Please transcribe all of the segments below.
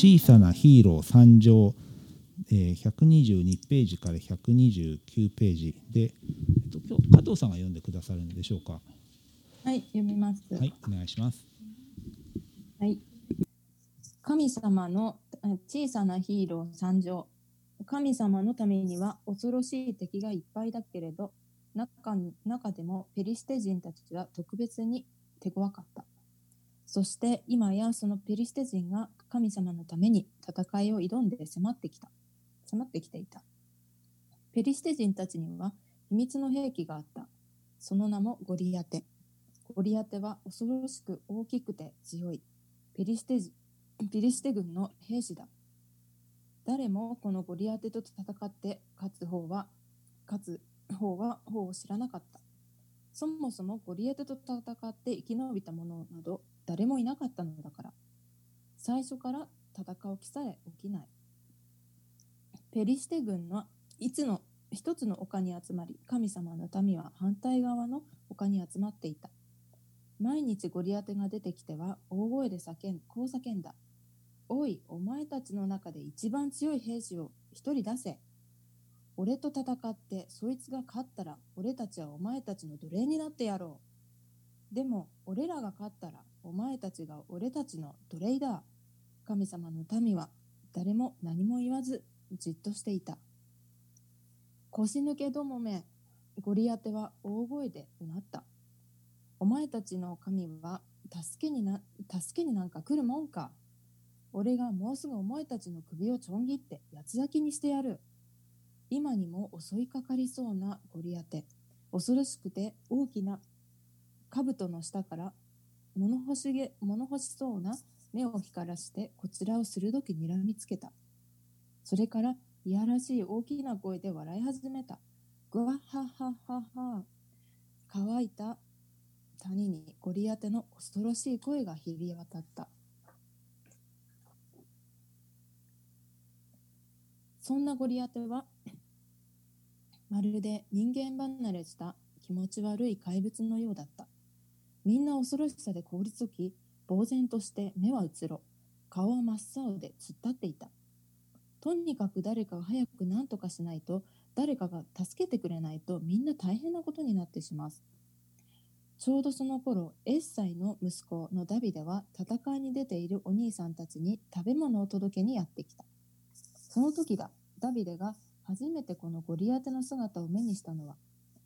小さなヒーロー参上、えー、122ページから129ページで、えっと、今日加藤さんが読んでくださるんでしょうか？はい、読みます。はい、お願いします。はい。神様のあ小さなヒーロー参上。神様のためには恐ろしい敵がいっぱいだけれど、中に中でもペリシテ人たちは特別に手強かった。そして今やそのペリシテ人が神様のために戦いを挑んで迫ってきた。迫ってきていた。ペリシテ人たちには秘密の兵器があった。その名もゴリアテ。ゴリアテは恐ろしく大きくて強い。ペリシテペリシテ軍の兵士だ。誰もこのゴリアテと戦って勝つ方は、勝つ方は方を知らなかった。そもそもゴリアテと戦って生き延びた者など誰もいなかったのだから。最初から戦う気さえ起きない。ペリシテ軍はいつの一つの丘に集まり、神様の民は反対側の丘に集まっていた。毎日ゴリアテが出てきては大声で叫ん、こう叫んだ。おい、お前たちの中で一番強い兵士を一人出せ。俺と戦ってそいつが勝ったら俺たちはお前たちの奴隷になってやろう。でも俺らが勝ったらお前たちが俺たちの奴隷だ。神様の民は誰も何も言わずじっとしていた。腰抜けどもめ、ゴリアテは大声でうなった。お前たちの神は助けにな、助けになんか来るもんか。俺がもうすぐお前たちの首をちょん切って八つ咲きにしてやる。今にも襲いかかりそうなゴリアテ。恐ろしくて大きな兜の下から物欲しげ、物欲しそうな目を光らしてこちらを鋭く睨みつけた。それからいやらしい大きな声で笑い始めた。ぐわっはっはっはっは。乾いた谷にゴリアテの恐ろしい声が響り渡った。そんなゴリアテは、まるで人間離れした気持ち悪い怪物のようだった。みんな恐ろしさで凍りつき、呆然として目はうつろ、顔は真っ青で突っ立っていた。とにかく誰かが早く何とかしないと、誰かが助けてくれないとみんな大変なことになってしまう。ちょうどその頃、エッサイの息子のダビデは戦いに出ているお兄さんたちに食べ物を届けにやってきた。その時だ、ダビデが初めてこのゴリアテの姿を目にしたのは、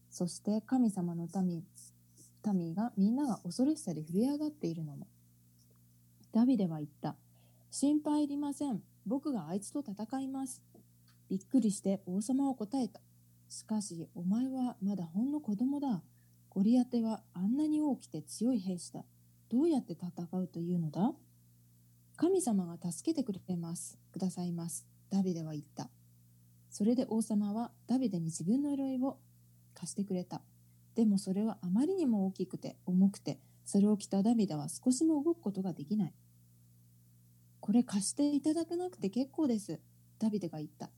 そして神様の民、民がみんなが恐ろしさで震え上がっているのも。ダビデは言った。心配いりません。僕があいつと戦います。びっくりして王様は答えた。しかし、お前はまだほんの子供だ。ゴリアテはあんなに大きくて強い兵士だ。どうやって戦うというのだ？神様が助けてくれます。くださいます。ダビデは言った。それで王様はダビデに自分の鎧を貸してくれた。でもそれはあまりにも大きくて重くて、それを着たダビデは少しも動くことができない。これ貸していただかなくて結構です。ダビデが言った。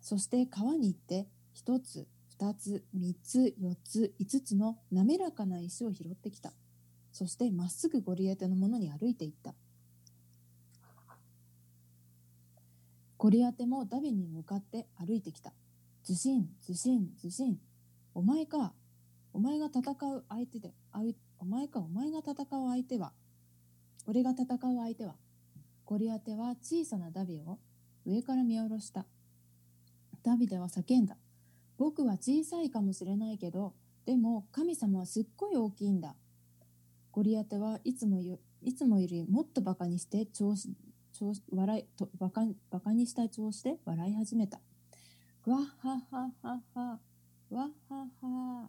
そして川に行って、一つ、二つ、三つ、四つ、五つの滑らかな石を拾ってきた。そしてまっすぐゴリアテのものに歩いていった。ゴリアテもダビに向かって歩いてきた。ずしん、ずしん、ずしん。お前か。お前が戦う相手で、お前か、お前が戦う相手は。俺が戦う相手は。ゴリアテは小さなダビを上から見下ろした。ダビデは叫んだ。僕は小さいかもしれないけど、でも神様はすっごい大きいんだ。ゴリアテはいつもよいつもよりもっとバカにして調子調子笑いとバカバカにした調子で笑い始めた。わっはっはっはっは、わっはっは。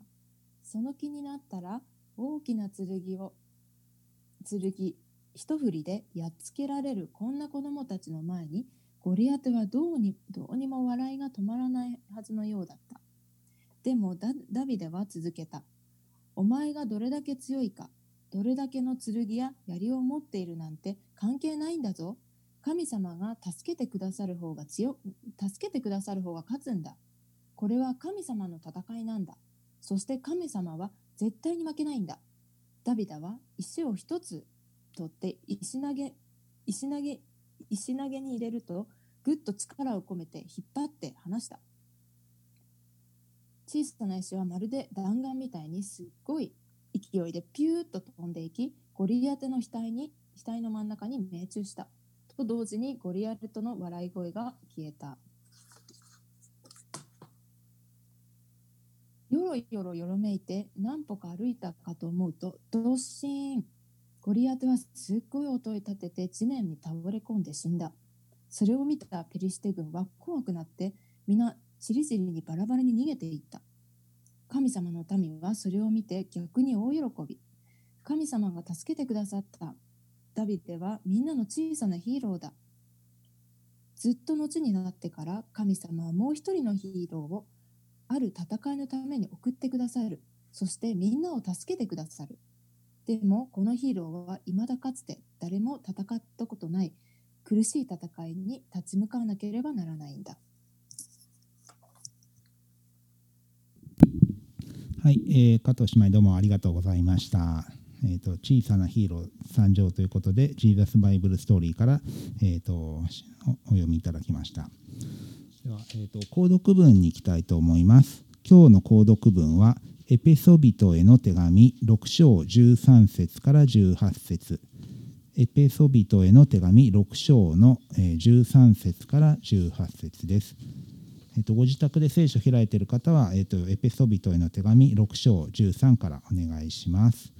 その気になったら大きな剣を、剣一振りでやっつけられるこんな子供たちの前にゴリアテはどうにどうにも笑いが止まらないはずのようだった。でもダダビデは続けた。お前がどれだけ強いか、どれだけの剣や槍を持っているなんて関係ないんだぞ。神様が助けてくださる方が強、助けてくださる方が勝つんだ。これは神様の戦いなんだ。そして神様は絶対に負けないんだ。ダビデは石を一つ取って石投げ、石投げ、石投げに入れるとぐっと力を込めて引っ張って離した。小さな石はまるで弾丸みたいにすっごい勢いでピューッと飛んでいきゴリアテの額に額の真ん中に命中した。と同時にゴリアテとの笑い声が消えた。よろよろよろめいて何歩か歩いたかと思うとドッシーン。ゴリアテはすっごい音を立てて地面に倒れ込んで死んだ。それを見たペリシテ軍は怖くなって皆しりじりにバラバラに逃げていった。神様の民はそれを見て逆に大喜び。神様が助けてくださった。ダビデはみんなの小さなヒーローだ。ずっと後になってから神様はもう一人のヒーローをある戦いのために送ってくださる。そしてみんなを助けてくださる。でもこのヒーローは未だかつて誰も戦ったことない苦しい戦いに立ち向かわなければならないんだ。はい、えー、加藤姉妹どうもありがとうございました。えー、と小さなヒーロー参上ということで、ジーザスバイブルストーリーから、えー、とおお読みいただきました。では、えー、と購読文に行きたいと思います。今日の購読文は、エペソビトへの手紙6章13節から18節エペソビトへの手紙6章の13節から18節です。えっと、ご自宅で聖書を開いている方は、えっと、エペソビトへの手紙6章13からお願いします。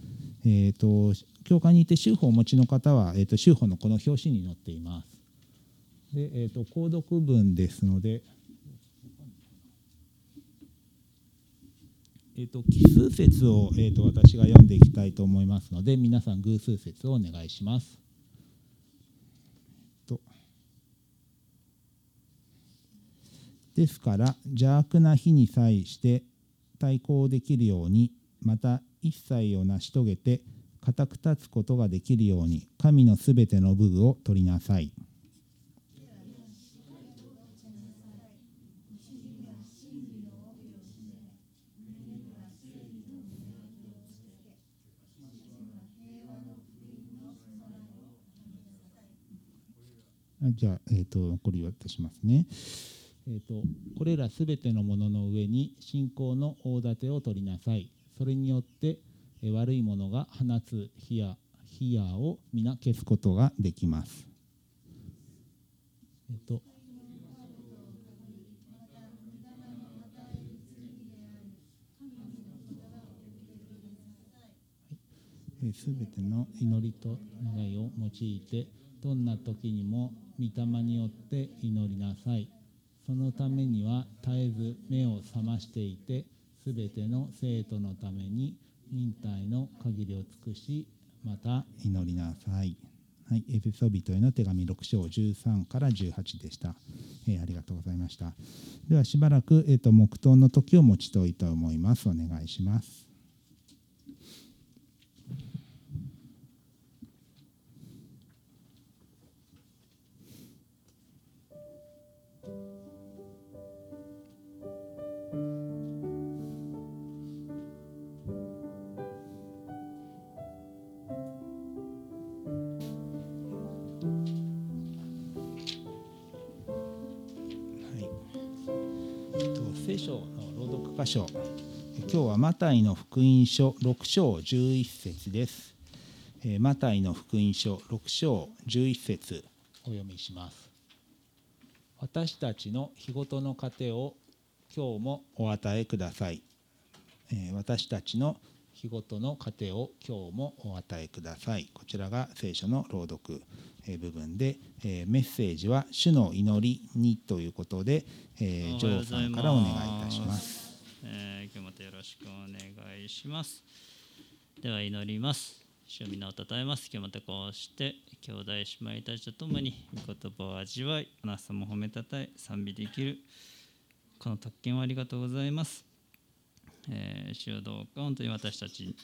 えっと、教会にいて修法をお持ちの方は、えっと、修法のこの表紙に載っています。で、えっと、購読文ですので、えっと、奇数節を、えっと、私が読んでいきたいと思いますので、皆さん偶数節をお願いします。ですから邪悪な日に際して対抗できるようにまた一切を成し遂げて固く立つことができるように神のすべての武具を取りなさい。じゃあ、えー、と残り渡しますね。えー、とこれらすべてのものの上に信仰の大盾を取りなさい。それによってえー悪いものが放つ火や火やを皆消すことができます。えっ、とすべての祈りと願いを用いてどんな時にも御霊によって祈りなさい。そのためには絶えず目を覚ましていてすべての生徒のために忍耐の限りを尽くしまた祈りなさい。はい、エペソビトへの手紙6章13から18でした、えーありがとうございました。ではしばらく、えー、と黙祷の時を持ちといと思います。お願いします。箇所。今日はマタイの福音書6章11節です。えーマタイの福音書6章11節お読みします。私たちの日ごとの糧を今日もお与えください。えー私たちの日ごとの糧を今日もお与えください。こちらが聖書の朗読えー部分で、えーメッセージは主の祈りにということで、えー、ジョーさんからお願いいたします。えー今日またよろしくお願いします。では祈ります。主皆をたたえます。今日またこうして兄弟姉妹たちと共に御言葉を味わい、あなた様を褒めたたえ、賛美できるこの特権をありがとうございます。えー主よどうか本当に私たち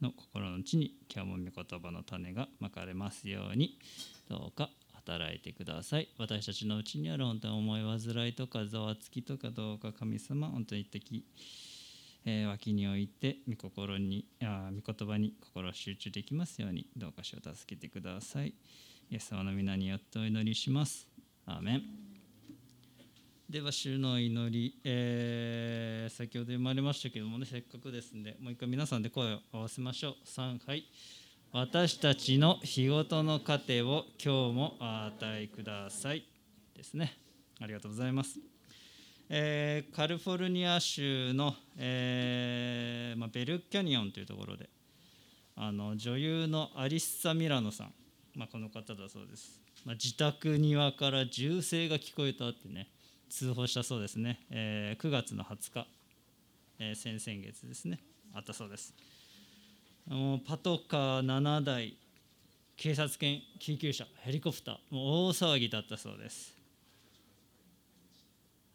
の心の内に今日も御言葉の種がまかれますようにどうか働いてください。私たちのうちにある本当に思い煩いとかざわつきとかどうか神様本当に敵えー脇に置いて御心にあ御言葉に心を集中できますようにどうか主を助けてくださいイエス様の皆によってお祈りしますアーメンでは主の祈り、えー先ほど読まれましたけどもねせっかくですんでもう一回皆さんで声を合わせましょう3はい私たちの日ごとの糧を今日もお与えください。ですね。ありがとうございます。えーカリフォルニア州の、えーまあ、ベルキャニオンというところであの女優のアリッサ・ミラノさん、まあ、この方だそうです、まあ、自宅庭から銃声が聞こえたってね通報したそうですね、えー9月の20日、え先々月ですね。あったそうです。もうパトカー7台警察犬救急車ヘリコプターもう大騒ぎだったそうです。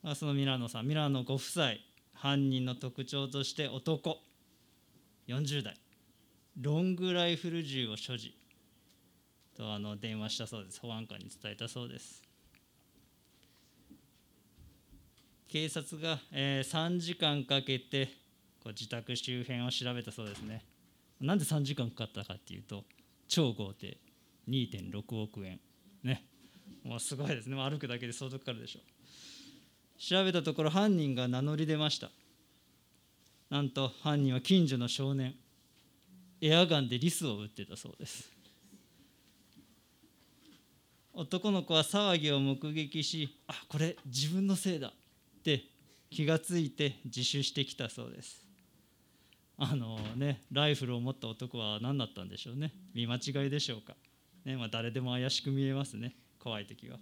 あそのミラノさんミラノご夫妻犯人の特徴として男40代。ロングライフル銃を所持。とあの電話したそうです。保安官に伝えたそうです。警察が、えー3時間かけてこう自宅周辺を調べたそうですね。なんで3時間かかったかっていうと超豪邸2.6億円。ね。もうすごいですね。歩くだけで相当かかるでしょ。う調べたところ犯人が名乗り出ました。なんと犯人は近所の少年。エアガンでリスを撃ってたそうです。男の子は騒ぎを目撃しあこれ自分のせいだって気がついて自首してきたそうです。あのねライフルを持った男は何だったんでしょうね。見間違いでしょうか、ねまあ、誰でも怪しく見えますね。怖い時は。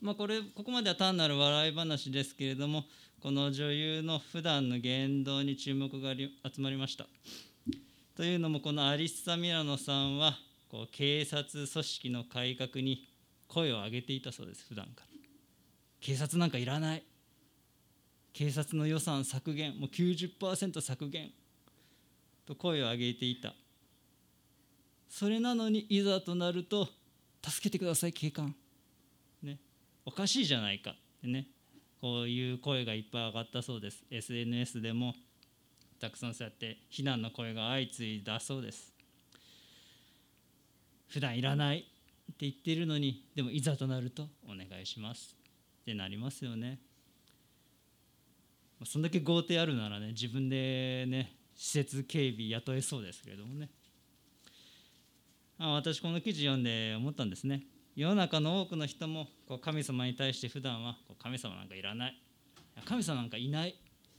まあ、これここまでは単なる笑い話ですけれどもこの女優の普段の言動に注目が集まりました。というのもこのアリッサ・ミラノさんはこう警察組織の改革に声を上げていたそうです普段から。警察なんかいらない。警察の予算削減もう90%削減。と声を上げていた。それなのにいざとなると助けてください警官。ね。おかしいじゃないか。ってね。こういう声がいっぱい上がったそうです。SNS でもたくさんそうやって非難の声が相次いだそうです。普段いらない。って言ってるのにでもいざとなるとお願いします。ってなりますよね。そんだけ豪邸あるならね自分でね施設警備雇えそうですけれどもね。あ私この記事読んで思ったんですね。世の中の多くの人もこう神様に対して普段はこう神様なんかいらない。神様なんかいない。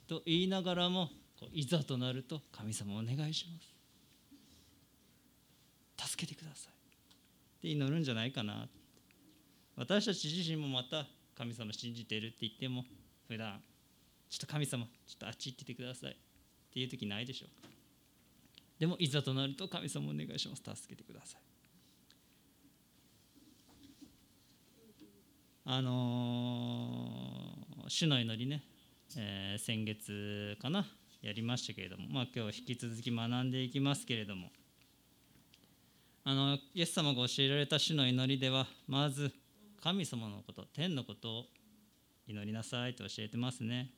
と言いながらもこういざとなると神様お願いします。助けてください。って祈るんじゃないかな。私たち自身もまた神様信じているって言っても普段ちょっと神様ちょっとあっち行っててくださいっていう時ないでしょうか？でもいざとなると神様お願いします。助けてください。あのー主の祈りね、えー先月かなやりましたけれども、まあ、今日引き続き学んでいきますけれども。あのイエス様が教えられた主の祈りではまず神様のこと天のことを祈りなさいと教えてますね。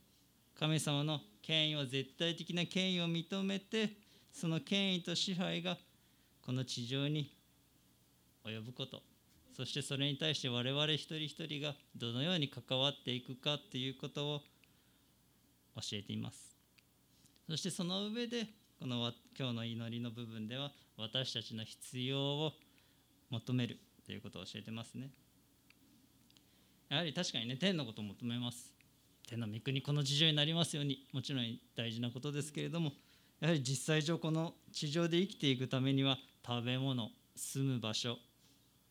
神様の権威を絶対的な権威を認めてその権威と支配がこの地上に及ぶこと。そしてそれに対して我々一人一人がどのように関わっていくかっていうことを教えています。そしてその上でこの今日の祈りの部分では私たちの必要を求めるということを教えてますね。やはり確かにね天のことを求めます。天の御国この地上になりますようにもちろん大事なことですけれどもやはり実際上この地上で生きていくためには食べ物住む場所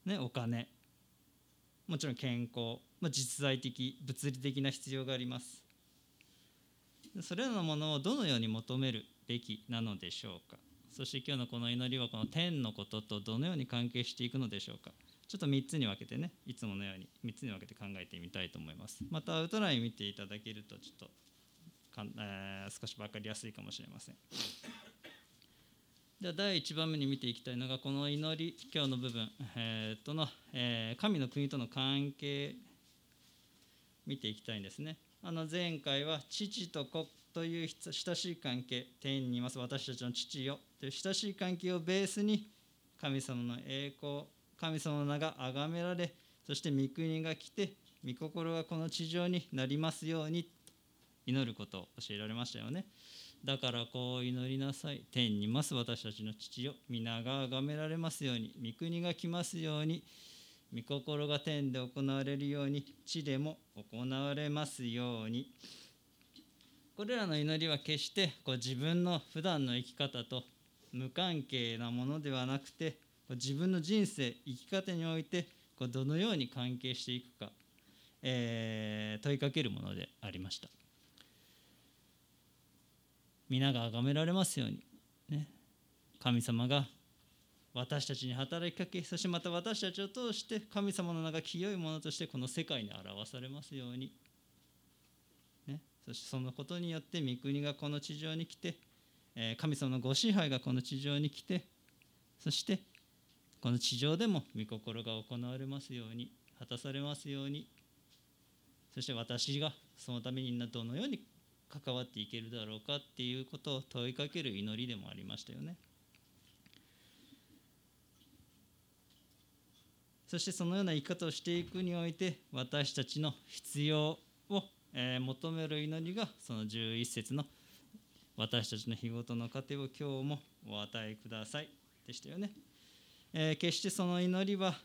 ね、お金もちろん健康、まあ、実在的物理的な必要があります。それらのものをどのように求めるべきなのでしょうか。そして今日のこの祈りはこの天のこととどのように関係していくのでしょうか。ちょっと3つに分けてねいつものように3つに分けて考えてみたいと思います。またアウトライン見ていただけるとちょっとかん、えー少し分かりやすいかもしれません。では第1番目に見ていきたいのがこの祈り今日の部分、えーとの、えー神の国との関係見ていきたいんですね。あの前回は父と子という親しい関係天にいます。私たちの父よ。という親しい関係をベースに神様の栄光神様の名が崇められそして御国が来て御心がこの地上になりますように祈ることを教えられましたよね。だからこう祈りなさい。天にます私たちの父よ。皆が崇められますように御国が来ますように御心が天で行われるように地でも行われますように。これらの祈りは決してこう自分の普段の生き方と無関係なものではなくて自分の人生生き方においてどのように関係していくか、えー、問いかけるものでありました。皆が崇められますように、ね、神様が私たちに働きかけそしてまた私たちを通して神様の名が清いものとしてこの世界に表されますようにそしてそのことによって御国がこの地上に来て神様のご支配がこの地上に来てそしてこの地上でも御心が行われますように果たされますようにそして私がそのためにどのように関わっていけるだろうかっていうことを問いかける祈りでもありましたよね。そしてそのような生き方をしていくにおいて私たちの必要を、求める祈りがその11節の私たちの日ごとの糧を今日もお与えくださいでしたよね、えー、決してその祈りは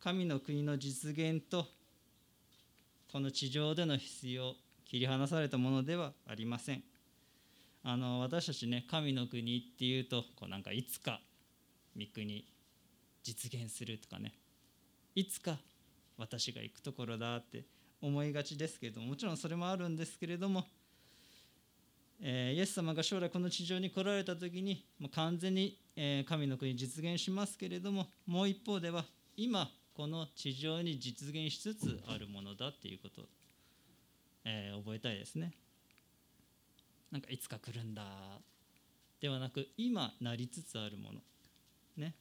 神の国の実現とこの地上での必要切り離されたものではありません。あの私たちね神の国っていうとこうなんかいつか御国実現するとかね。いつか私が行くところだって思いがちですけれどももちろんそれもあるんですけれども、え、イエス様が将来この地上に来られた時にもう完全に、え、神の国実現しますけれどももう一方では今この地上に実現しつつあるものだっていうことを、え、覚えたいですね。なんかいつか来るんだ。ではなく今なりつつあるもの。ね。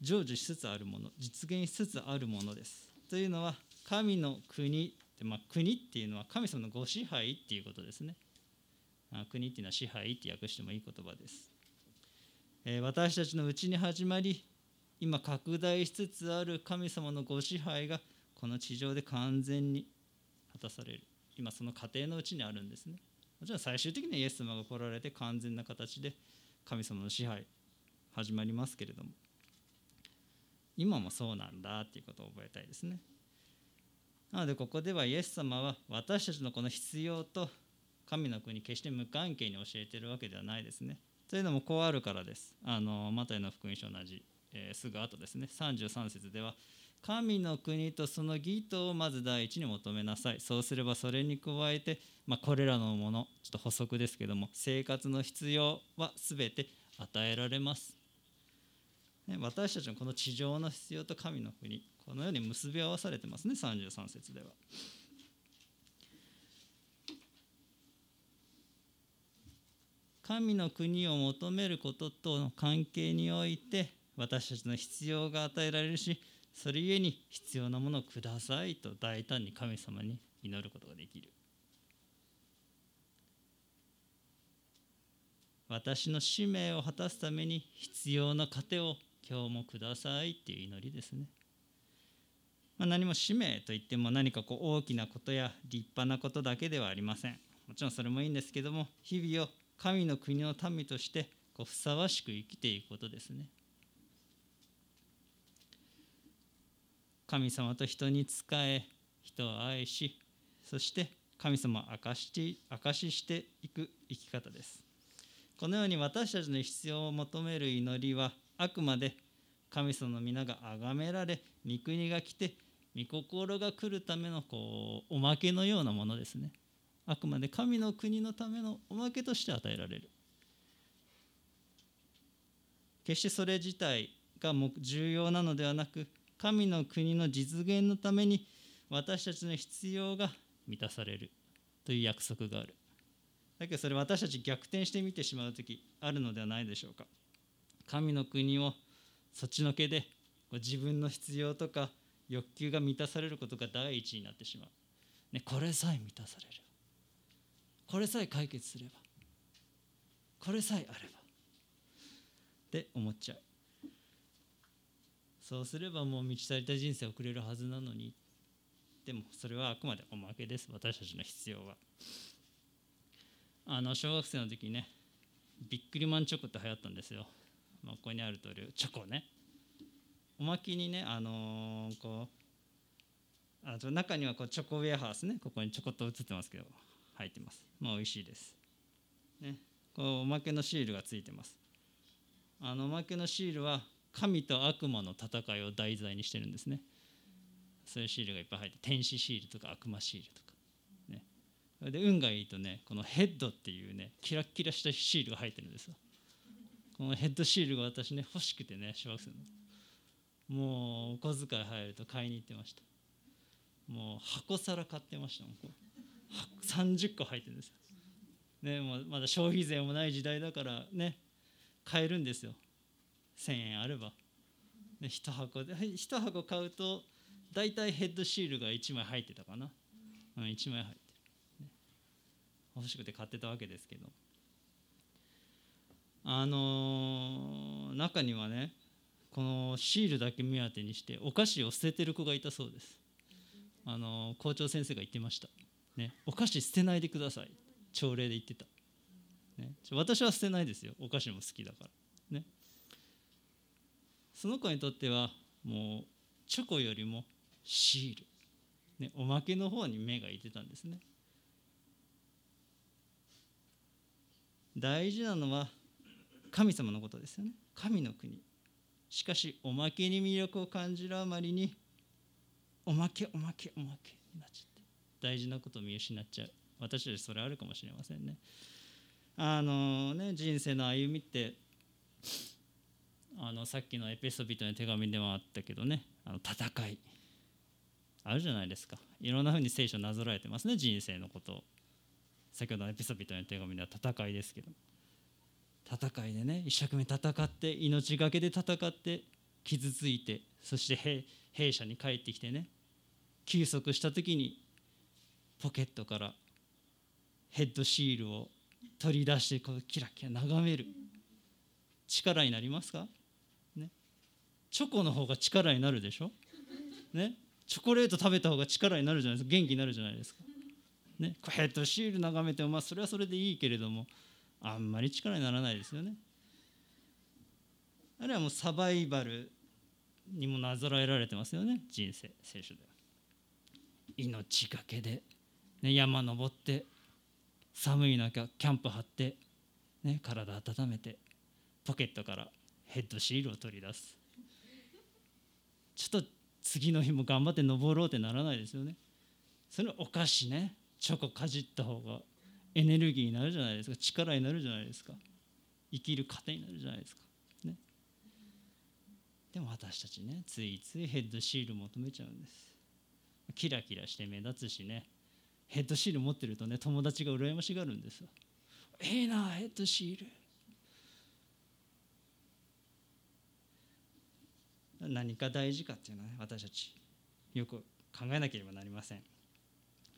成就しつつあるもの実現しつつあるものです。というのは神の国まあ、国っていうのは神様のご支配っていうことですね。あ国っていうのは支配って訳してもいい言葉です、えー、私たちのうちに始まり今拡大しつつある神様のご支配がこの地上で完全に果たされる。今その過程のうちにあるんですね。もちろん最終的にはイエス様が来られて完全な形で神様の支配始まりますけれども。今もそうなんだっていうことを覚えたいですね。なのでここではイエス様は私たちのこの必要と神の国決して無関係に教えてるわけではないですね。というのもこうあるからです。あのマタイの福音書同じ、えー、すぐ後ですね。33節では神の国とその義とをまず第一に求めなさい。そうすればそれに加えて、まあ、これらのものちょっと補足ですけども生活の必要は全て与えられます。ね私たちのこの地上の必要と神の国このように結び合わされてますね33節では。神の国を求めることとの関係において私たちの必要が与えられるしそれゆえに必要なものをくださいと大胆に神様に祈ることができる私の使命を果たすために必要な糧を今日もくださいっていう祈りですね。まあ、何も使命といっても何かこう大きなことや立派なことだけではありません。もちろんそれもいいんですけども日々を神の国の民としてこうふさわしく生きていくことですね。神様と人に仕え人を愛しそして神様を証し証ししていく生き方です。このように私たちの必要を求める祈りはあくまで神様の皆が崇められ御国が来て御心が来るためのこうおまけのようなものですね。あくまで神の国のためのおまけとして与えられる。決してそれ自体が重要なのではなく神の国の実現のために私たちの必要が満たされる。という約束がある。だけどそれ私たち逆転してみてしまう時あるのではないでしょうか。神の国をそっちのけで自分の必要とか欲求が満たされることが第一になってしまう。ね、これさえ満たされればこれさえ解決すればこれさえあればって思っちゃう。そうすればもう満ち足りた人生を送れるはずなのにでもそれはあくまでおまけです私たちの必要は。あの小学生の時ねビックリマンチョコって流行ったんですよ、まあ、ここにある通りチョコね。おまけにねあのー、こうあと中にはこうチョコウェアハウスねここにちょこっと映ってますけど入ってます。まあ美味しいです。ね。こうおまけのシールがついてます。あのおまけのシールは神と悪魔の戦いを題材にしてるんですね。そういうシールがいっぱい入って天使シールとか悪魔シールとか。ね。で運がいいとねこのヘッドっていうねキラッキラしたシールが入ってるんですよ。このヘッドシールが私ね欲しくてね小学生のもうお小遣い入ると買いに行ってました。もう箱皿買ってましたもん30個入ってるんですね、もうまだ消費税もない時代だからね買えるんですよ。1000円あれば、ね、1箱で1箱買うと大体ヘッドシールが1枚入ってたかな、うん、1枚入ってる、ね、欲しくて買ってたわけですけど。あのー、中にはねこのシールだけ目当てにしてお菓子を捨ててる子がいたそうです。あの、校長先生が言ってました、ね、お菓子捨てないでください。朝礼で言ってた、ね、私は捨てないですよ。お菓子も好きだから。ね。その子にとってはもうチョコよりもシール、ね、おまけの方に目がいってたんですね。大事なのは神様のことですよね。神の国。しかしおまけに魅力を感じるあまりにおまけおまけおまけになっちゃって大事なことを見失っちゃう。私たちそれあるかもしれませんね。あのね人生の歩みってあのさっきのエペソビトの手紙でもあったけどねあの戦い。あるじゃないですか。いろんなふうに聖書なぞらえてますね人生のこと。を先ほどのエピソビトの手紙では戦いですけど。戦いでね一生懸命戦って命がけで戦って傷ついてそして兵舎に帰ってきてね休息した時にポケットからヘッドシールを取り出してこうキラキラ眺める。力になりますか、ね、チョコの方が力になるでしょ、ね、チョコレート食べた方が力になるじゃないですか。元気になるじゃないですか、ね、ヘッドシール眺めてもまあそれはそれでいいけれどもあんまり力にならないですよね。あるいはもうサバイバルにもなぞらえられてますよね。人生聖書では。命がけで、ね、山登って寒い中キャンプ張って、ね、体温めてポケットからヘッドシールを取り出す。ちょっと次の日も頑張って登ろうってならないですよね。それお菓子ねチョコかじった方がエネルギーになるじゃないですか。力になるじゃないですか。生きる糧になるじゃないですか。ね。でも私たちねついついヘッドシール求めちゃうんです。キラキラして目立つしね。ヘッドシール持ってるとね友達が羨ましがるんですよ。ええなヘッドシール。何か大事かっていうのはね私たちよく考えなければなりません。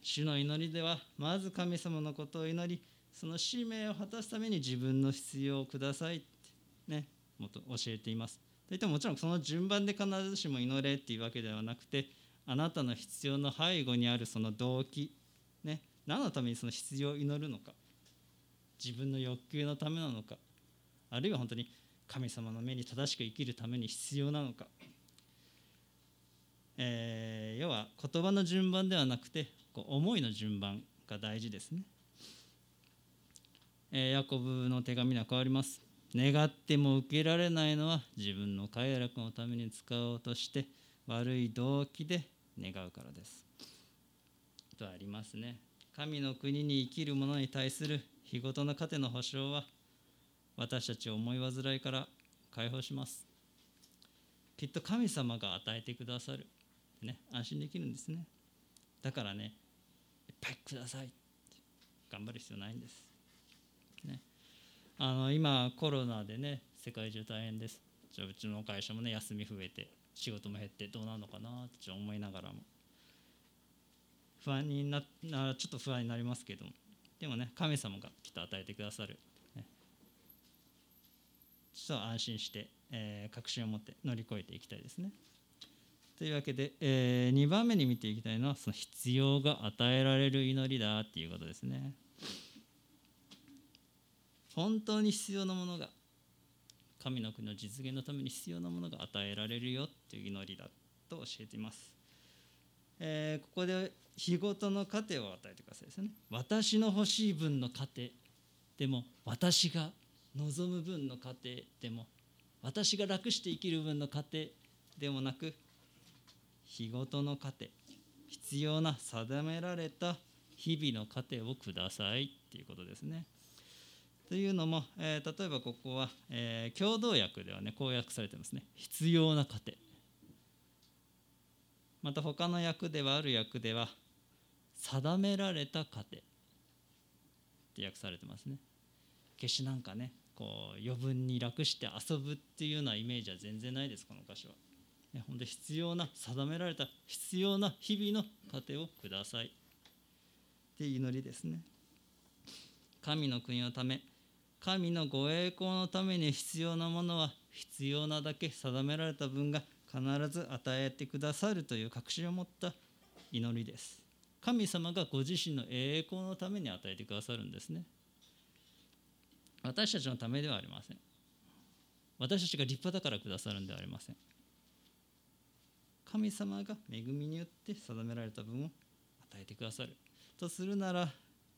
主の祈りではまず神様のことを祈りその使命を果たすために自分の必要をくださいってねもっと教えています。といってももちろんその順番で必ずしも祈れっていうわけではなくてあなたの必要の背後にあるその動機ね、何のためにその必要を祈るのか自分の欲求のためなのかあるいは本当に神様の目に正しく生きるために必要なのか、えー、要は言葉の順番ではなくてこう思いの順番が大事ですね、えー、ヤコブの手紙には変わります。願っても受けられないのは自分の快楽のために使おうとして悪い動機で願うからです。とありますね。神の国に生きる者に対する日ごとの糧の保証は私たちを思い煩いから解放します。きっと神様が与えてくださる、ね、安心できるんですね。だからねいっぱいください。頑張る必要ないんです、ね、あの今コロナでね世界中大変です。じゃあうちの会社もね休み増えて仕事も減ってどうなるのかなって思いながらも。不安にななちょっと不安になりますけども。でもね神様がきっと与えてくださる、ね、ちょっと安心して、えー、確信を持って乗り越えていきたいですね。というわけで、えー、2番目に見ていきたいのはその必要が与えられる祈りだっていうことですね。本当に必要なものが神の国の実現のために必要なものが与えられるよっていう祈りだと教えています。えー、ここで日ごとの糧を与えてくださいですね。私の欲しい分の糧でも私が望む分の糧でも私が楽して生きる分の糧でもなく日ごとの糧必要な定められた日々の糧をください。っていうことですね。というのも、えー、例えばここは、えー、共同訳ではねこう訳されてますね。必要な糧。また他の訳ではある訳では定められた糧。って訳されてますね。決してなんかねこう余分に楽して遊ぶっていうようなイメージは全然ないですこの箇所は、ほんで必要な定められた必要な日々の糧をください。って祈りですね。神の国のため神のご栄光のために必要なものは必要なだけ定められた分が必ず与えてくださるという確信を持った祈りです。神様がご自身の栄光のために与えてくださるんですね。私たちのためではありません。私たちが立派だからくださるんではありません。神様が恵みによって定められた分を与えてくださる。とするなら、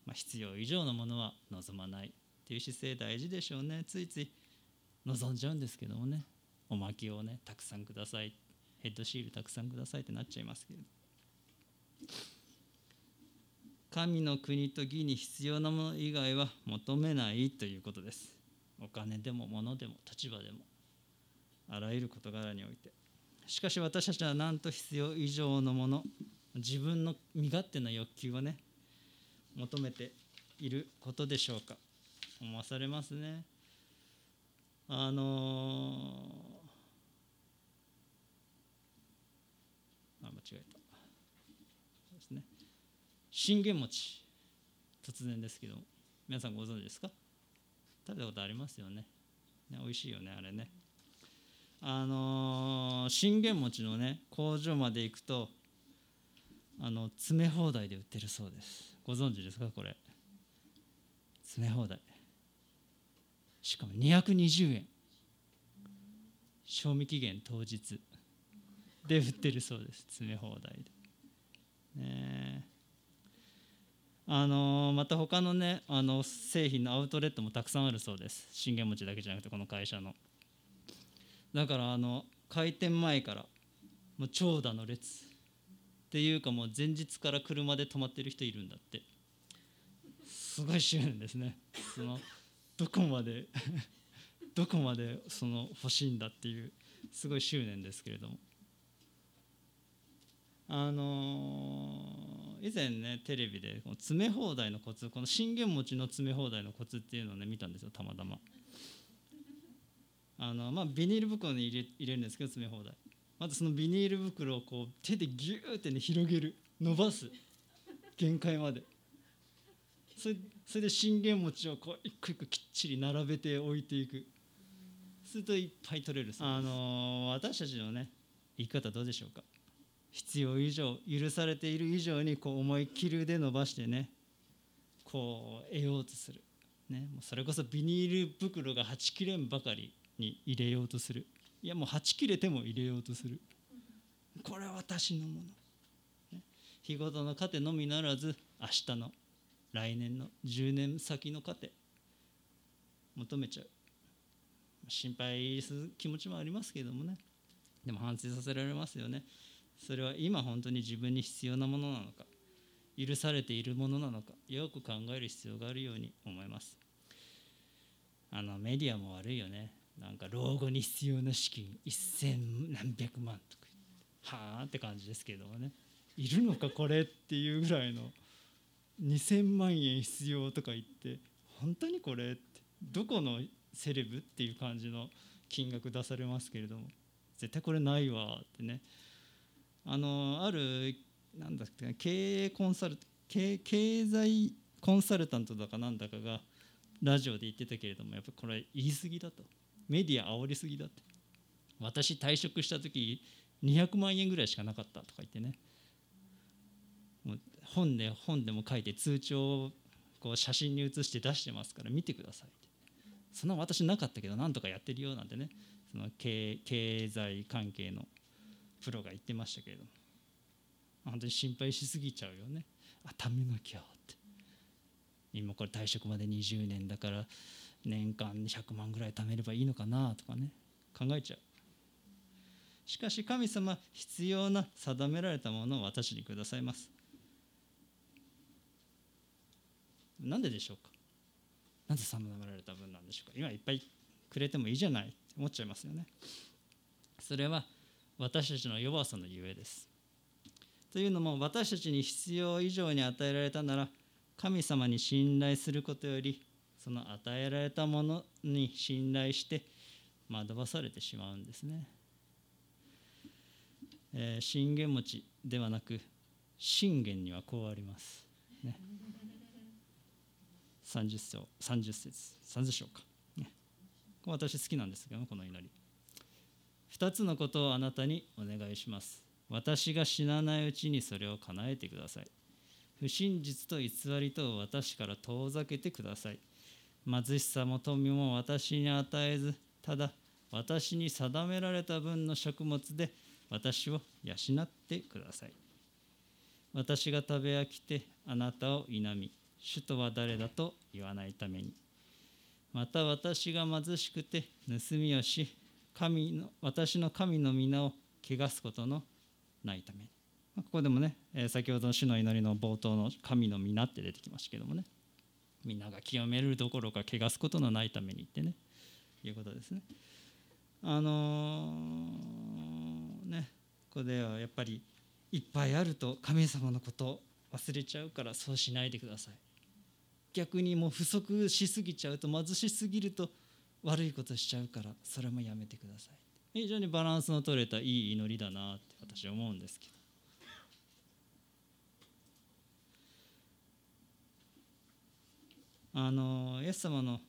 まあ、必要以上のものは望まないっていう姿勢大事でしょうね。ついつい望んじゃうんですけどもね。おまけをねたくさんください。ヘッドシールたくさんくださいってなっちゃいますけど。神の国と義に必要なもの以外は求めないということです。お金でも物でも立場でも。あらゆる事柄において。しかし私たちは何と必要以上のもの自分の身勝手な欲求をね求めていることでしょうか。思わされますね。あのー、あ間違えた。そうですね。信玄餅突然ですけど皆さんご存知ですか？食べたことありますよね。ね美味しいよねあれね。あの、信玄餅のね工場まで行くとあの詰め放題で売ってるそうです。ご存知ですかこれ？詰め放題。しかも220円。賞味期限当日。で売ってるそうです。詰め放題で。ねあのまた他のねあの製品のアウトレットもたくさんあるそうです。信玄餅だけじゃなくてこの会社の。だからあの開店前からもう長蛇の列っていうかもう前日から車で泊まってる人いるんだって。すごい執念ですね。そのどこまで どこまでその欲しいんだっていうすごい執念ですけれども。あのー、以前ねテレビでこの詰め放題のコツこの信玄餅の詰め放題のコツっていうのをね見たんですよたまたま。あのまあビニール袋に入れ入れるんですけど詰め放題。まずそのビニール袋をこう手でギューってね広げる。伸ばす。限界まで。それそれで信玄餅をこう一個一個きっちり並べて置いていく。するといっぱい取れるあの私たちのね生き方どうでしょうか。必要以上許されている以上にこう思い切るで伸ばしてねこう得ようとする、ね、もうそれこそビニール袋がはち切れんばかり。に入れようとする。いやもうはち切れても入れようとする。これは私のもの、日ごとの糧のみならず明日の来年の10年先の糧。求めちゃう。心配する気持ちもありますけどもね。でも反省させられますよね。それは今本当に自分に必要なものなのか。許されているものなのか。よく考える必要があるように思います。あのメディアも悪いよね。なんか老後に必要な資金1000何百万とか。はあって感じですけどもね。いるのかこれっていうぐらいの。2,000万円必要とか言って本当にこれって。どこのセレブっていう感じの金額出されますけれども。絶対これないわってね。あのあるなんだっけ経営コンサル経経済コンサルタントだかなんだかがラジオで言ってたけれどもやっぱこれ言い過ぎだと。メディア煽りすぎだって。私退職した時200万円ぐらいしかなかったとか言ってね。もう本で本でも書いて通帳をこう写真に写して出してますから見てくださいって。そんな私なかったけどなんとかやってるよなんてね。その経経済関係のプロが言ってましたけれども。本当に心配しすぎちゃうよね。あ貯めなきゃって。今これ退職まで20年だから年間100万ぐらい貯めればいいのかなとかね考えちゃう。しかし神様必要な定められたものを私にくださいます。なんででしょうか？なぜ定められた分なんでしょうか？今いっぱいくれてもいいじゃない。って思っちゃいますよね。それは私たちの弱さのゆえです。というのも私たちに必要以上に与えられたなら神様に信頼することよりその与えられたものに信頼して惑わされてしまうんですね。えー、信玄餅ではなく信玄にはこうあります。ね、30章30節30章か、ね、私好きなんですけどこの祈り。2つのことをあなたにお願いします。私が死なないうちにそれを叶えてください。不真実と偽りとを私から遠ざけてください。貧しさも富も私に与えずただ私に定められた分の食物で私を養ってください。私が食べ飽きてあなたを否み主とは誰だと言わないためにまた私が貧しくて盗みをし神の私の神の皆を汚すことのないために。ここでもね、先ほどの主の祈りの冒頭の神の皆って出てきましたけどもね。皆が清めるどころか汚すことのないためにってねいうことですね。あのー、ねここではやっぱりいっぱいあると神様のこと忘れちゃうからそうしないでください。逆にもう不足しすぎちゃうと貧しすぎると悪いことしちゃうからそれもやめてください。非常にバランスの取れたいい祈りだなって私は思うんですけど。あのイエス様の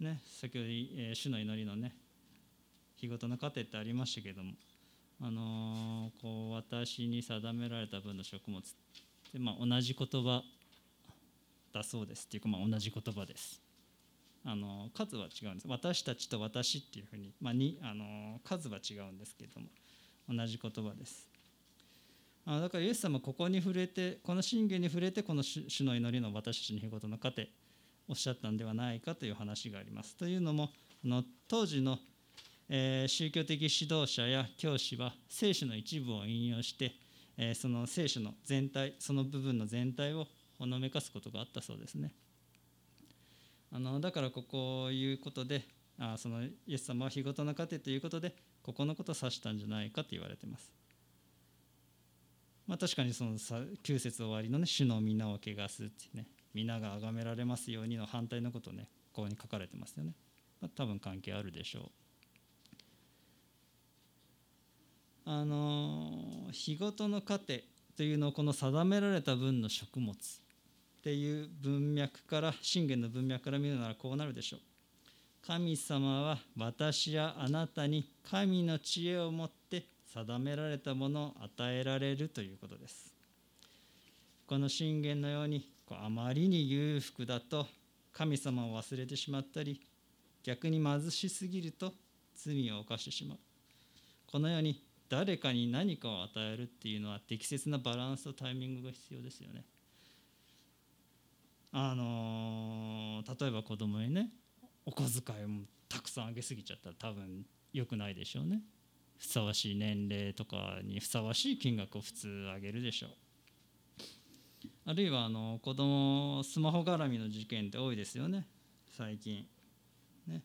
ね先ほど、えー、主の祈りのね日ごとの糧ってありましたけどもあのこう私に定められた分の食物で、まあ、同じ言葉だそうですっていうか、まあ、同じ言葉です。あの数は違うんです私たちと私っていうふうに,、まあに、あの数は違うんですけれども同じ言葉ですあだからイエス様ここに触れてこの信玄に触れてこの主の祈りの私たちの日ごとの糧おっしゃったんではないかという話があります。というのもの当時の、えー、宗教的指導者や教師は聖書の一部を引用して、えー、その聖書の全体その部分の全体をほのめかすことがあったそうですね。あのだからここいうことであそのイエス様は日ごとの糧ということでここのことを指したんじゃないかと言われてます。まあ、確かにその9節終わりのね「主の皆を汚す」ってね皆が崇められますようにの反対のことねここに書かれてますよね、まあ、多分関係あるでしょう。あの日ごとの糧というのをこの定められた分の食物っていう文脈から信玄の文脈から見るならこうなるでしょう。神様は私やあなたに神の知恵を持って定められたものを与えられるということです。この信玄のようにあまりに裕福だと神様を忘れてしまったり逆に貧しすぎると罪を犯してしまう。このように誰かに何かを与えるっていうのは適切なバランスとタイミングが必要ですよね。あのー、例えば子供にねお小遣いもたくさんあげすぎちゃったら多分良くないでしょうね。ふさわしい年齢とかにふさわしい金額を普通あげるでしょう。あるいはあの子供スマホ絡みの事件って多いですよね。最近。ね。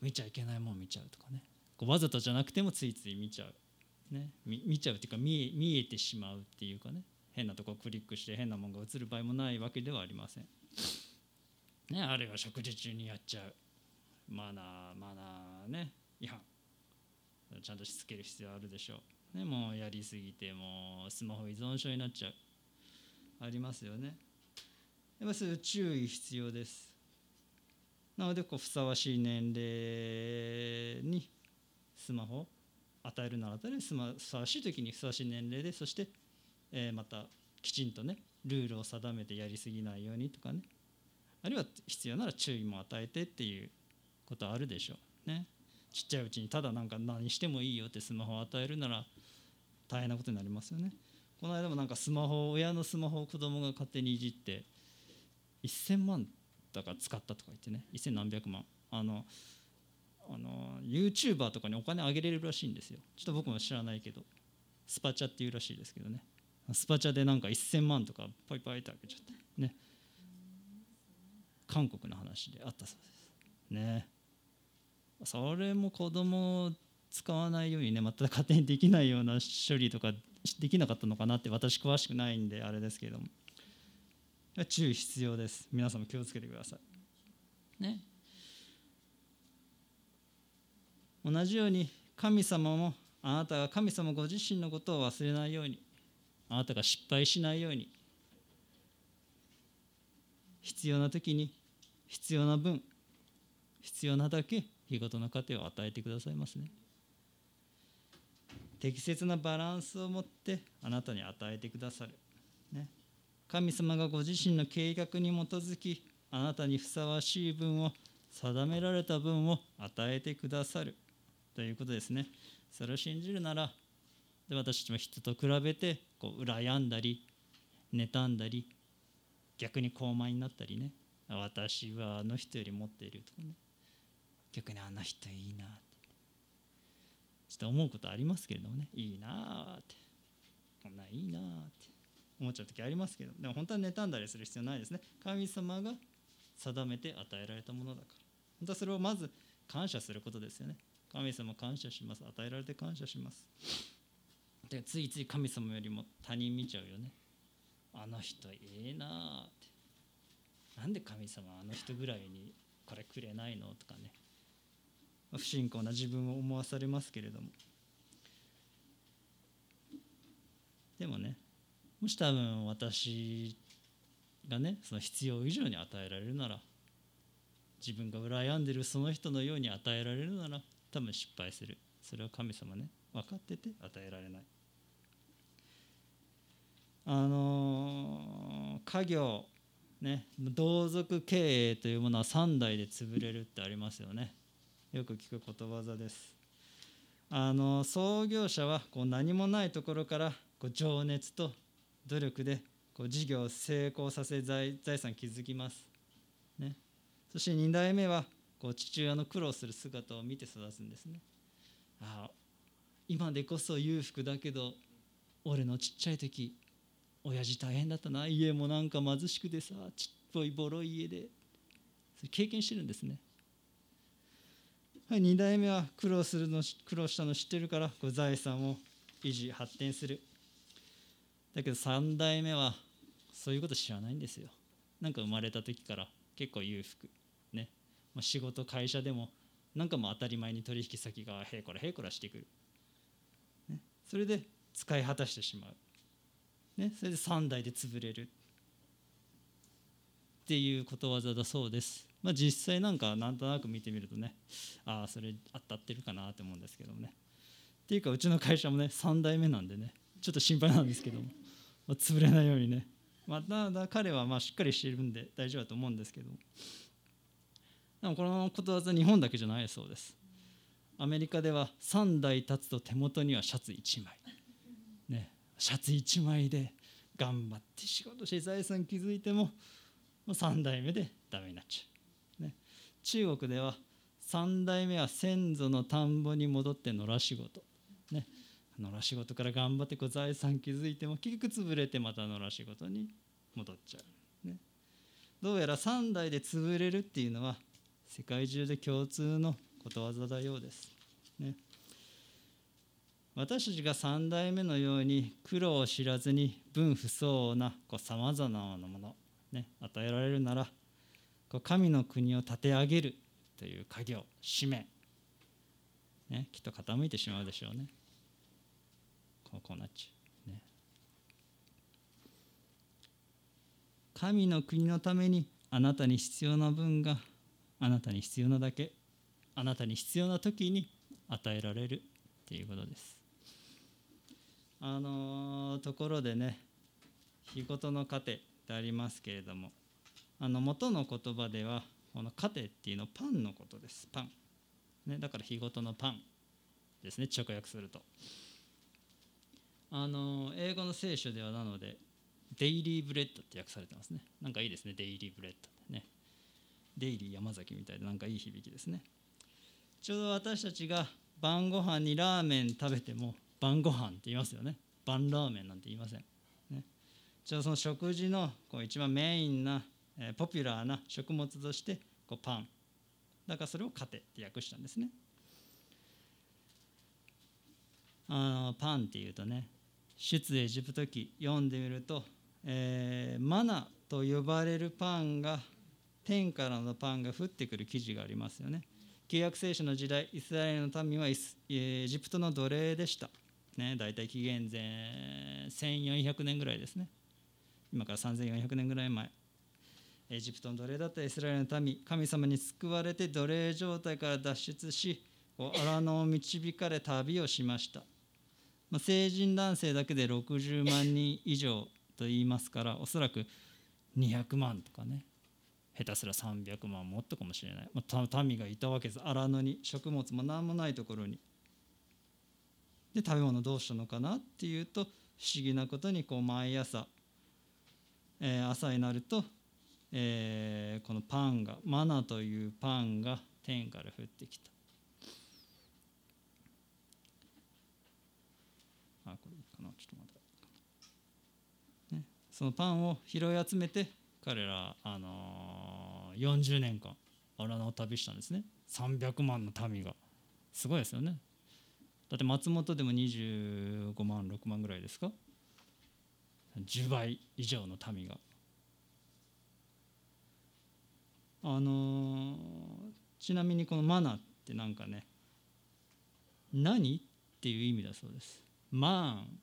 見ちゃいけないもん見ちゃうとかね。こうわざとじゃなくてもついつい見ちゃう、ね、見ちゃうっていうか見え見えてしまうっていうかね。変なとこクリックして変なもんが映る場合もないわけではありません、ね、あるいは食事中にやっちゃう。マナーマナーね。違反。ちゃんとしつける必要あるでしょう。ね、もうやりすぎてもうスマホ依存症になっちゃう。ありますよね。やっぱそうい注意必要です。なのでこうふさわしい年齢にスマホ与えるなら与えるふさわしい時にふさわしい年齢でそして、えー、またきちんとねルールを定めてやりすぎないようにとかね。あるいは必要なら注意も与えてっていうことあるでしょうね。ちっちゃいうちにただなんか何してもいいよってスマホを与えるなら大変なことになりますよね。この間もなんかスマホ親のスマホを子供が勝手にいじって1000万だから使ったとか言ってね1000何百万。あのあの YouTuber とかにお金あげれるらしいんですよ。ちょっと僕も知らないけど。スパチャっていうらしいですけどね。スパチャでなんか1000万とかパイパイってあげちゃって。ね。韓国の話であったそうです。ね。それも子供使わないようにねまた勝手にできないような処理とかできなかったのかなって私詳しくないんであれですけれども。注意必要です。皆さんも気をつけてください。ね。同じように神様もあなたが神様ご自身のことを忘れないようにあなたが失敗しないように必要な時に必要な分必要なだけ日ごとの糧を与えてくださいますね。適切なバランスを持ってあなたに与えてくださる、ね、神様がご自身の計画に基づきあなたにふさわしい分を定められた分を与えてくださる。ということですね。それを信じるならで私たちも人と比べてこう羨んだり妬んだり逆に高慢になったりね。私はあの人より持っているとかね。逆にあの人いいなって。ちょっと思うことありますけれどもね。いいなって。こんないいなって。思っちゃう時ありますけど。でも本当は妬んだりする必要ないですね。神様が定めて与えられたものだから。本当はそれをまず感謝することですよね。神様感謝します。与えられて感謝します。でついつい神様よりも他人見ちゃうよね。あの人ええなーって。なんで神様あの人ぐらいにこれくれないのとかね。不信仰な自分を思わされますけれども。でもねもし多分私がねその必要以上に与えられるなら自分が羨んでるその人のように与えられるなら多分失敗する。それは神様ね分かってて与えられない。あの家業ね同族経営というものは3代で潰れるってありますよね。よく聞くことわざです。あの創業者はこう何もないところからこう情熱と努力でこう事業を成功させ財財産築きます、ね、そして2代目はこう父親の苦労する姿を見て育つんですね。ああ今でこそ裕福だけど俺のちっちゃい時親父大変だったな。家もなんか貧しくてさちっぽいボロい家で経験してるんですね、2代目は苦労するの苦労したの知ってるからこう財産を維持発展する。だけど3代目はそういうこと知らないんですよ。なんか生まれた時から結構裕福。ま、仕事会社でもなんかも当たり前に取引先がへいこらへいこらしてくる、ね、それで使い果たしてしまう、ね、それで3代で潰れる。っていうことわざだそうです、まあ、実際なんかなんとなく見てみるとねああそれ当たってるかなって思うんですけどもね。っていうかうちの会社もね3代目なんでねちょっと心配なんですけども、まあ、潰れないようにね。まただ彼はまあしっかりしているんで大丈夫だと思うんですけどでもこのことわざ日本だけじゃないそうです。アメリカでは3代経つと手元にはシャツ1枚。ねシャツ1枚で頑張って仕事して財産築いても3代目でダメになっちゃう、中国では3代目は先祖の田んぼに戻って野良仕事、ね、野良仕事から頑張ってこう財産築いても結局潰れてまた野良仕事に戻っちゃう、ね、どうやら3代で潰れるっていうのは世界中で共通のことわざだようです。ね、私たちが三代目のように苦労を知らずに分不相応なさまざまなもの、ね、与えられるなら神の国を立て上げるという家業使命、ね、きっと傾いてしまうでしょうね。こうなっちゃう。ね。神の国のためにあなたに必要な分があなたに必要なだけあなたに必要な時に与えられるっていうことです。あのところでね日ごとの糧でありますけれどもあの元の言葉ではこの糧っていうのはパンのことです。パン、ね、だから日ごとのパンですね。直訳すると。あの英語の聖書ではなので daily bread って訳されてますね。なんかいいですね。 daily bread ね。デイリー山崎みたいでなんかいい響きですね。ちょうど私たちが晩ご飯にラーメン食べても晩ご飯って言いますよね。晩ラーメンなんて言いません、ね、ちょうどその食事のこう一番メインな、ポピュラーな食物としてこうパン。だからそれを糧って訳したんですね。あのパンっていうとね出エジプト記読んでみると、えー、マナと呼ばれるパンが天からのパンが降ってくる記事がありますよね。旧約聖書の時代イスラエルの民はエジプトの奴隷でした、ね、大体紀元前1400年ぐらいですね。今から3400年ぐらい前。エジプトの奴隷だったイスラエルの民神様に救われて奴隷状態から脱出し荒野を導かれ旅をしました、まあ、成人男性だけで60万人以上と言いますからおそらく200万とかね下手すら300万もっとかもしれない、まあ、民がいたわけです。荒野に食物も何もないところに。で食べ物どうしたのかなっていうと不思議なことにこう毎朝、えー、朝になると、えー、このパンがマナというパンが天から降ってきた。あこれいいかな。ちょっと待って、ね、そのパンを拾い集めて彼ら、あのー、40年間荒野を旅したんですね。300万の民が。すごいですよね。だって松本でも25万6万ぐらいですか。10倍以上の民が。あの、ちなみにこのマナってなんかね何っていう意味だそうです。マーン。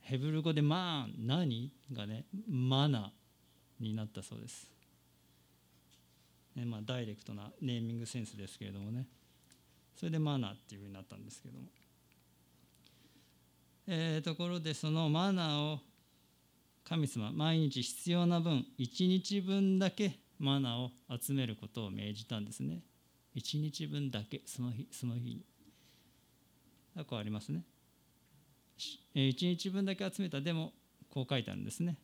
ヘブル語でマーン。何がねマナになったそうです。ねまあ、ダイレクトなネーミングセンスですけれどもね。それでマナっていうふうになったんですけども、えー、ところでそのマナーを神様毎日必要な分1日分だけマナーを集めることを命じたんですね。1日分だけその日その日に。こうありますね。1日分だけ集めた。でもこう書いてあるんですね。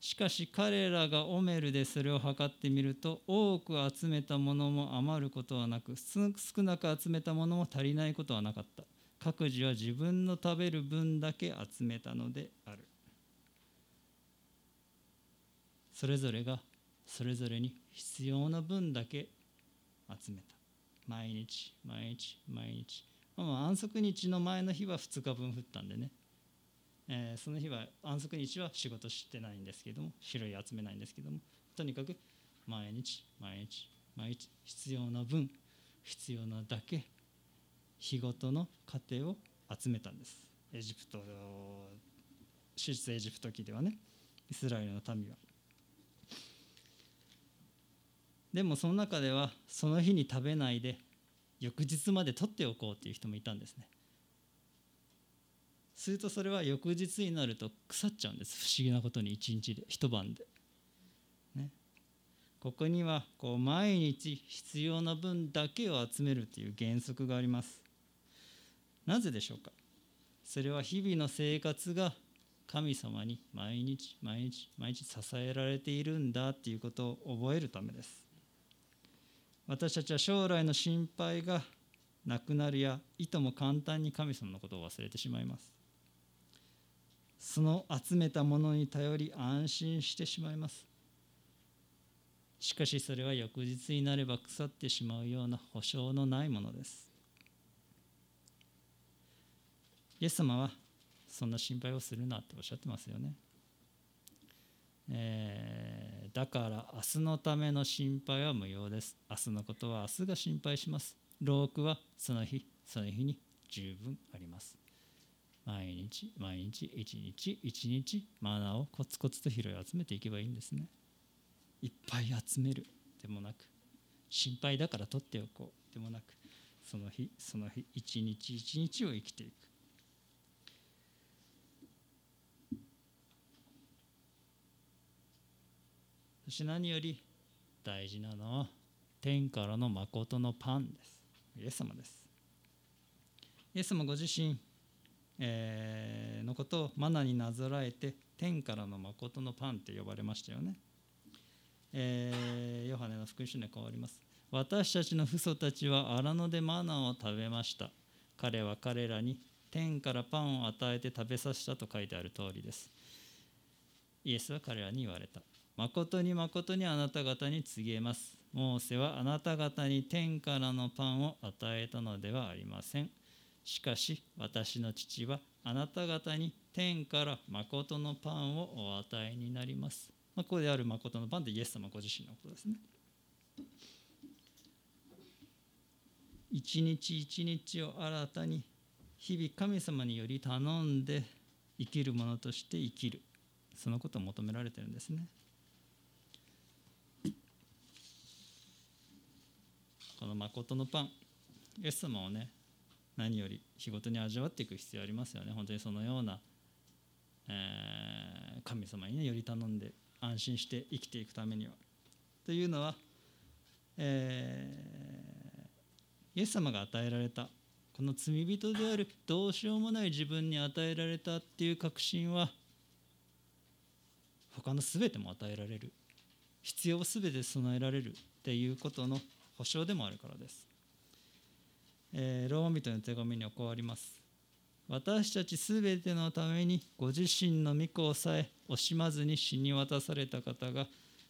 しかし彼らがオメルでそれを測ってみると多く集めたものも余ることはなく少なく集めたものも足りないことはなかった。各自は自分の食べる分だけ集めたのである。それぞれがそれぞれに必要な分だけ集めた。毎日毎日毎日、まあ、安息日の前の日は2日分降ったんでね。えー、その日は安息日は仕事してないんですけども種類集めないんですけどもとにかく毎日毎日毎日必要な分必要なだけ日ごとの糧を集めたんです。エジプト手術エジプト記ではね。イスラエルの民は。でもその中ではその日に食べないで翌日まで取っておこうっていう人もいたんですねするとそれは翌日になると腐っちゃうんです不思議なことに一日で一晩で。ね、ここにはこう毎日必要な分だけを集めるという原則があります。なぜでしょうか？それは日々の生活が神様に毎日毎日毎日支えられているんだっていうことを覚えるためです。私たちは将来の心配がなくなるやいとも簡単に神様のことを忘れてしまいます。その集めたものに頼り安心してしまいます。しかしそれは翌日になれば腐ってしまうような保証のないものです。イエス様はそんな心配をするなっておっしゃってますよね、えー、だから明日のための心配は無用です。明日のことは明日が心配します。労苦はその日その日に十分あります。毎日毎日一日一日マナーをコツコツと拾い集めていけばいいんですね。いっぱい集める。でもなく心配だから取っておこう。でもなくその日その日一日一日を生きていく。そして何より大事なのは天からの誠のパンです。イエス様です。イエス様ご自身、えーのことをマナになぞらえて天からの誠のパンって呼ばれましたよね、えーヨハネの福音書に変わります。私たちの父祖たちは荒野でマナを食べました。彼は彼らに天からパンを与えて食べさせたと書いてある通りです。イエスは彼らに言われた。誠に誠にあなた方に告げます。モーセはあなた方に天からのパンを与えたのではありません。しかし私の父はあなた方に天から誠のパンをお与えになります、まあ、ここである誠のパンってイエス様ご自身のことですね。一日一日を新たに日々神様により頼んで生きる者として生きる。そのことを求められてるんですね。この誠のパンイエス様をね何より日ごとに味わっていく必要ありますよね。本当にそのような、えー神様にねより頼んで安心して生きていくためには。というのは、えーイエス様が与えられたこの罪人であるどうしようもない自分に与えられたっていう確信は他の全ても与えられる。必要を全て備えられるっていうことの保証でもあるからです、えーローマ人の手紙にはこあります。私たち全てのためにご自身の御子をさえ惜しまずに死に渡された方が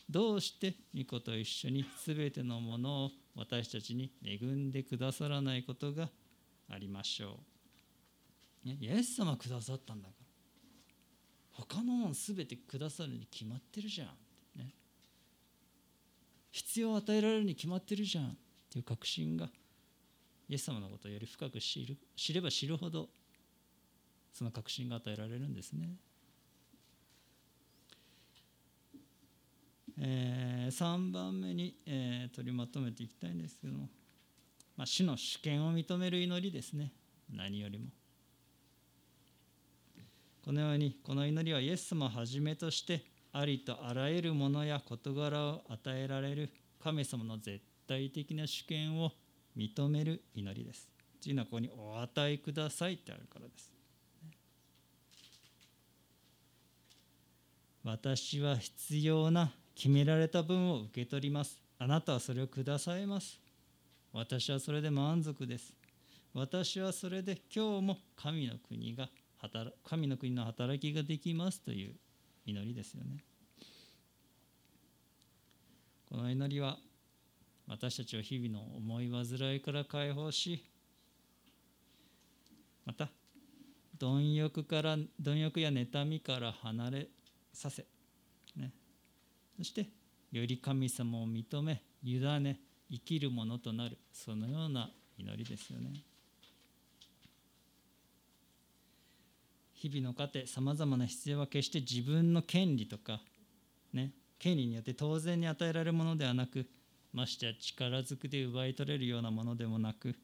どうして御子と一緒に全てのものを私たちに恵んでくださらないことがありましょう、ね、イエス様くださったんだから。他のもん全てくださるに決まってるじゃん、必要を与えられるに決まってるじゃんっていう確信がイエス様のことをより深く知る知れば知るほどその確信が与えられるんですね。えー、3番目に、えー取りまとめていきたいんですけども、まあ、主の主権を認める祈りですね何よりもこのようにこの祈りはイエス様をはじめとしてありとあらゆるものや事柄を与えられる神様の絶対的な主権を認める祈りです。というのはここに「お与えください」ってあるからです。私は必要な決められた分を受け取ります。あなたはそれをくださいます。私はそれで満足です。私はそれで今日も神の国が神の国の働きができますという祈りですよね。この祈りは私たちを日々の思い煩いから解放しまた貪欲から貪欲や妬みから離れさせ、ね、そしてより神様を認め委ね生きるものとなるそのような祈りですよね。日々の糧さまざまな必要は決して自分の権利とかね権利によって当然に与えられるものではなくましてや力ずくで奪い取れるようなものでもなく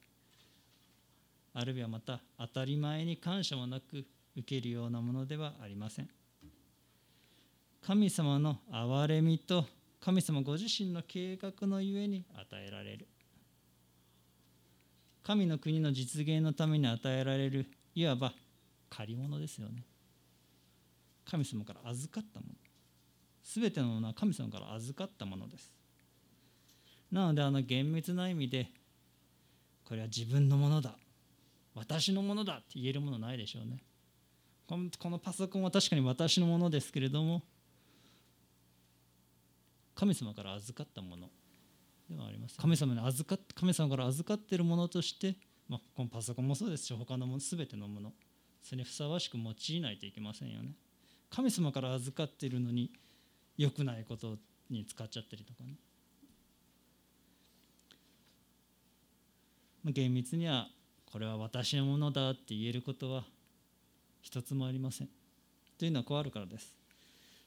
あるいはまた当たり前に感謝もなく受けるようなものではありません。神様の憐れみと神様ご自身の計画のゆえに与えられる。神の国の実現のために与えられるいわば借り物ですよね。神様から預かったもの。全てのものは神様から預かったものです。なのであの厳密な意味でこれは自分のものだ。私のものだって言えるものないでしょうね。このこのパソコンは確かに私のものですけれども神様から預かったもの。ではあります。神様に預か神様から預かっているものとして、まあ、このパソコンもそうですし他のもの全てのもの。それにふさわしく用いないといけませんよね。神様から預かっているのに良くないことに使っちゃったりとかね。ま厳密にはこれは私のものだって言えることは一つもありません。というのはこうあるからです。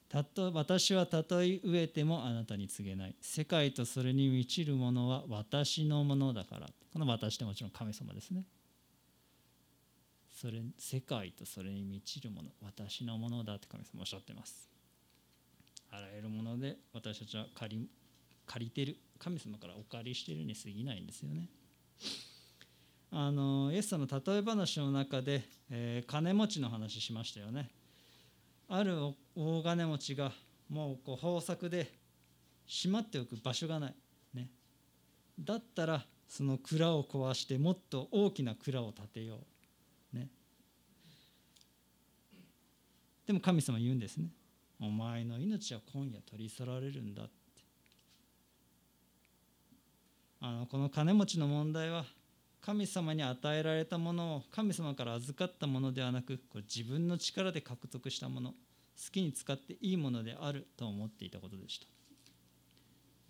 たと私はたとえ飢えてもあなたに告げない。世界とそれに満ちるものは私のものだから。この私ってもちろん神様ですね。それ世界とそれに満ちるもの私のものだって神様おっしゃってます。あらゆるもので私たちは借り借りてる神様からお借りしてるに過ぎないんですよね。あのイエス様の例え話の中で、えー、金持ちの話しましたよね。ある大金持ちがもうこう豊作でしまっておく場所がない、ね、だったらその蔵を壊してもっと大きな蔵を建てよう、ね、でも神様言うんですね。お前の命は今夜取り去られるんだって。あのこの金持ちの問題は神様に与えられたものを神様から預かったものではなくこれ自分の力で獲得したもの好きに使っていいものであると思っていたことでした。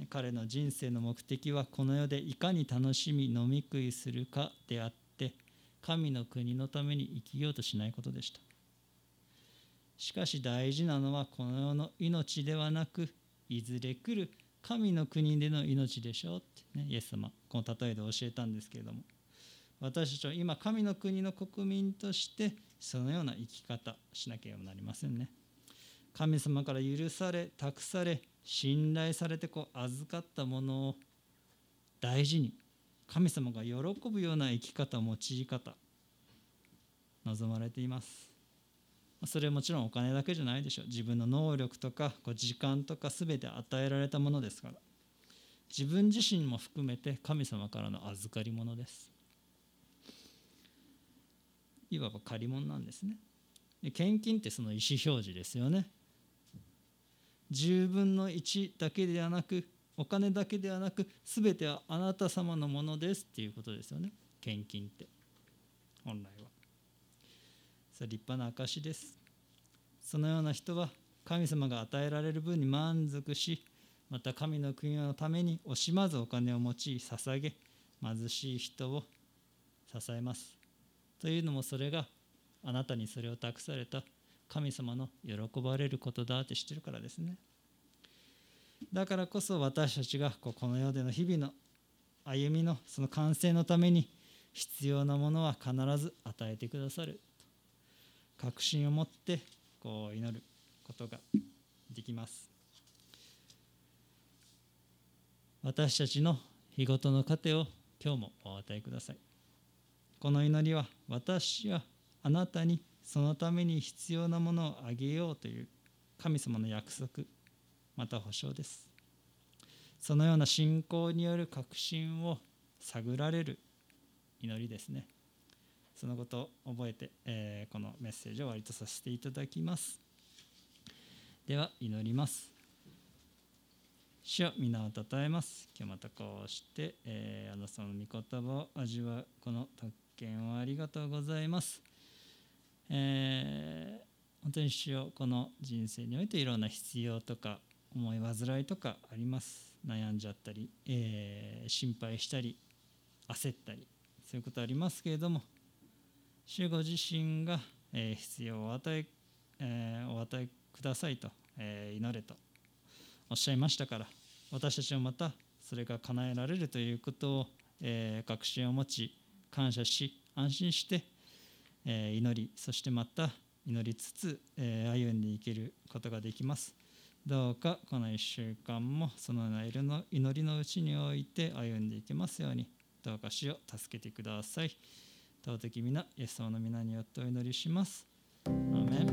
彼の人生の目的はこの世でいかに楽しみ飲み食いするかであって神の国のために生きようとしないことでした。しかし大事なのはこの世の命ではなくいずれ来る神の国での命でしょうって、ね、イエス様この例えで教えたんですけれども。私たちは今神の国の国民としてそのような生き方しなければなりませんね。神様から許され託され信頼されてこう預かったものを大事に神様が喜ぶような生き方用い方望まれています。それはもちろんお金だけじゃないでしょう。自分の能力とかこう時間とか全て与えられたものですから。自分自身も含めて神様からの預かり物です。いわば借り物なんですね。献金ってその意思表示ですよね。10分の1だけではなくお金だけではなく全てはあなた様のものですっていうことですよね。献金って。本来それ立派な証です。そのような人は神様が与えられる分に満足しまた神の国のために惜しまずお金を用い捧げ貧しい人を支えます。というのもそれがあなたにそれを託された神様の喜ばれることだって知ってるからですね。だからこそ私たちがこの世での日々の歩みのその完成のために必要なものは必ず与えてくださる。確信を持ってこう祈ることができます。私たちの日ごとの糧を今日もお与えください。この祈りは私はあなたにそのために必要なものをあげようという神様の約束また保証です。そのような信仰による確信を探られる祈りですね。そのことを覚えて、えー、このメッセージを終わりとさせていただきます。では祈ります。主よ皆をたたえます。今日またこうして、えー、あなたの御言葉を味わうこの特権をありがとうございます。えー、本当に主よこの人生においていろんな必要とか思い煩いとかあります。悩んじゃったり、えー、心配したり焦ったりそういうことありますけれども主ご自身が、必要を与ええ、お与えくださいと、え、祈れとおっしゃいましたから私たちもまたそれが叶えられるということを、え、確信を持ち感謝し安心して、え祈りそしてまた祈りつつ、え歩んでいけることができます。どうかこの1週間もそのような祈りのうちにおいて歩んでいけますようにどうか主を助けてください。尊き皆イエス様の皆によってお祈りします。アメン。